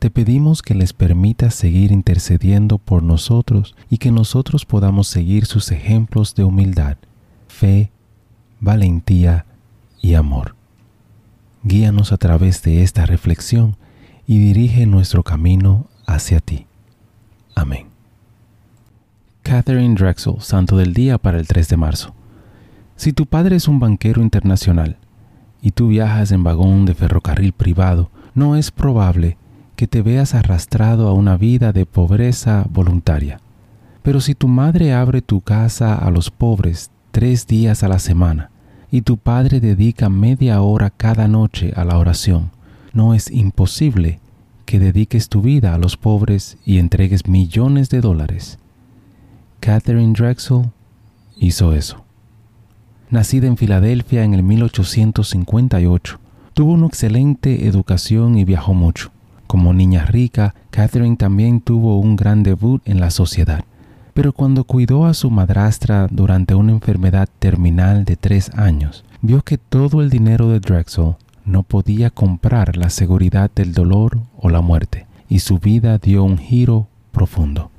Te pedimos que les permitas seguir intercediendo por nosotros y que nosotros podamos seguir sus ejemplos de humildad, fe, valentía y amor. Guíanos a través de esta reflexión y dirige nuestro camino hacia ti. Amén. Catherine Drexel, Santo del Día para el 3 de marzo. Si tu padre es un banquero internacional y tú viajas en vagón de ferrocarril privado, no es probable que te veas arrastrado a una vida de pobreza voluntaria. Pero si tu madre abre tu casa a los pobres tres días a la semana y tu padre dedica media hora cada noche a la oración, no es imposible que dediques tu vida a los pobres y entregues millones de dólares. Catherine Drexel hizo eso. Nacida en Filadelfia en el 1858, tuvo una excelente educación y viajó mucho. Como niña rica, Catherine también tuvo un gran debut en la sociedad. Pero cuando cuidó a su madrastra durante una enfermedad terminal de tres años, vio que todo el dinero de Drexel no podía comprar la seguridad del dolor o la muerte, y su vida dio un giro profundo.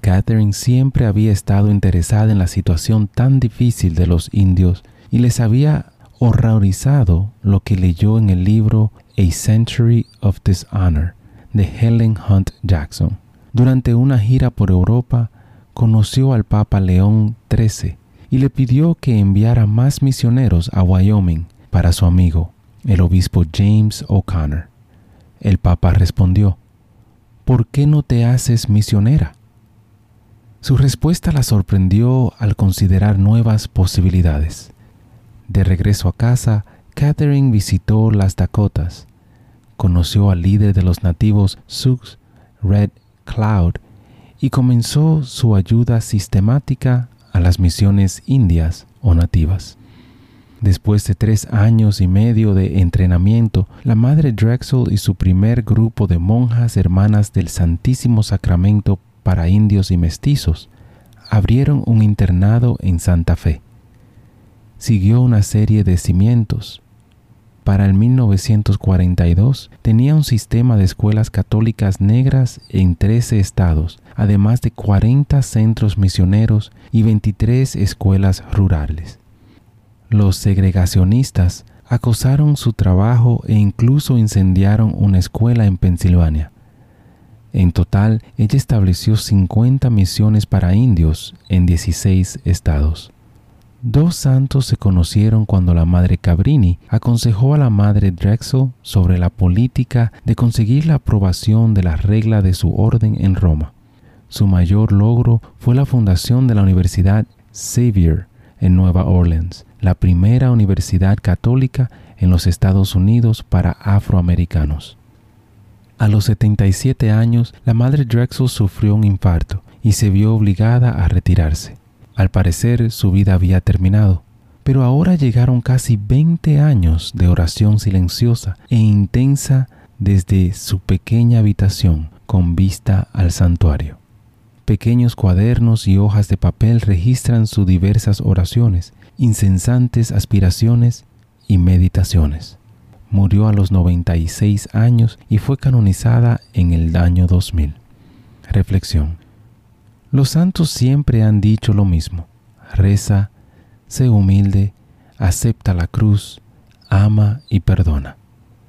Catherine siempre había estado interesada en la situación tan difícil de los indios y les había horrorizado lo que leyó en el libro a Century of Dishonor de Helen Hunt Jackson. Durante una gira por Europa, conoció al Papa León XIII y le pidió que enviara más misioneros a Wyoming para su amigo, el obispo James O'Connor. El Papa respondió, ¿Por qué no te haces misionera? Su respuesta la sorprendió al considerar nuevas posibilidades. De regreso a casa, Catherine visitó las Dakotas, conoció al líder de los nativos Sioux, Red Cloud, y comenzó su ayuda sistemática a las misiones indias o nativas. Después de tres años y medio de entrenamiento, la madre Drexel y su primer grupo de monjas hermanas del Santísimo Sacramento para indios y mestizos abrieron un internado en Santa Fe. Siguió una serie de cimientos, para el 1942 tenía un sistema de escuelas católicas negras en 13 estados, además de 40 centros misioneros y 23 escuelas rurales. Los segregacionistas acosaron su trabajo e incluso incendiaron una escuela en Pensilvania. En total, ella estableció 50 misiones para indios en 16 estados. Dos santos se conocieron cuando la madre Cabrini aconsejó a la madre Drexel sobre la política de conseguir la aprobación de la regla de su orden en Roma. Su mayor logro fue la fundación de la Universidad Xavier en Nueva Orleans, la primera universidad católica en los Estados Unidos para afroamericanos. A los 77 años, la madre Drexel sufrió un infarto y se vio obligada a retirarse. Al parecer su vida había terminado, pero ahora llegaron casi 20 años de oración silenciosa e intensa desde su pequeña habitación con vista al santuario. Pequeños cuadernos y hojas de papel registran sus diversas oraciones, incesantes aspiraciones y meditaciones. Murió a los 96 años y fue canonizada en el año 2000. Reflexión. Los santos siempre han dicho lo mismo. Reza, sé humilde, acepta la cruz, ama y perdona.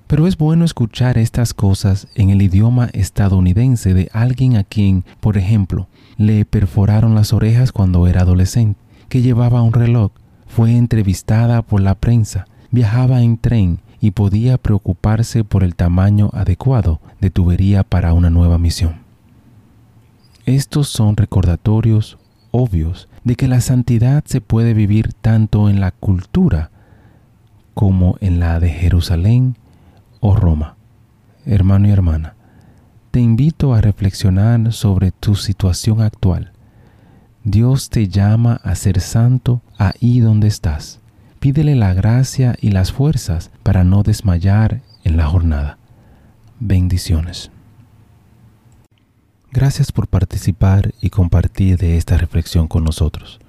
Pero es bueno escuchar estas cosas en el idioma estadounidense de alguien a quien, por ejemplo, le perforaron las orejas cuando era adolescente que llevaba un reloj, fue entrevistada por la prensa, viajaba en tren y podía preocuparse por el tamaño adecuado de tubería para una nueva misión. Estos son recordatorios obvios de que la santidad se puede vivir tanto en la cultura como en la de Jerusalén o Roma. Hermano y hermana, te invito a reflexionar sobre tu situación actual. Dios te llama a ser santo ahí donde estás. Pídele la gracia y las fuerzas para no desmayar en la jornada. Bendiciones. Gracias por participar y compartir de esta reflexión con nosotros.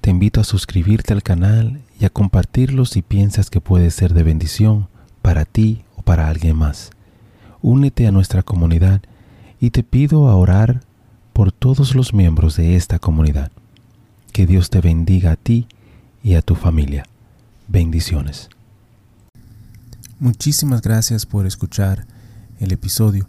Te invito a suscribirte al canal y a compartirlo si piensas que puede ser de bendición para ti o para alguien más. Únete a nuestra comunidad y te pido a orar por todos los miembros de esta comunidad. Que Dios te bendiga a ti y a tu familia. Bendiciones. Muchísimas gracias por escuchar el episodio.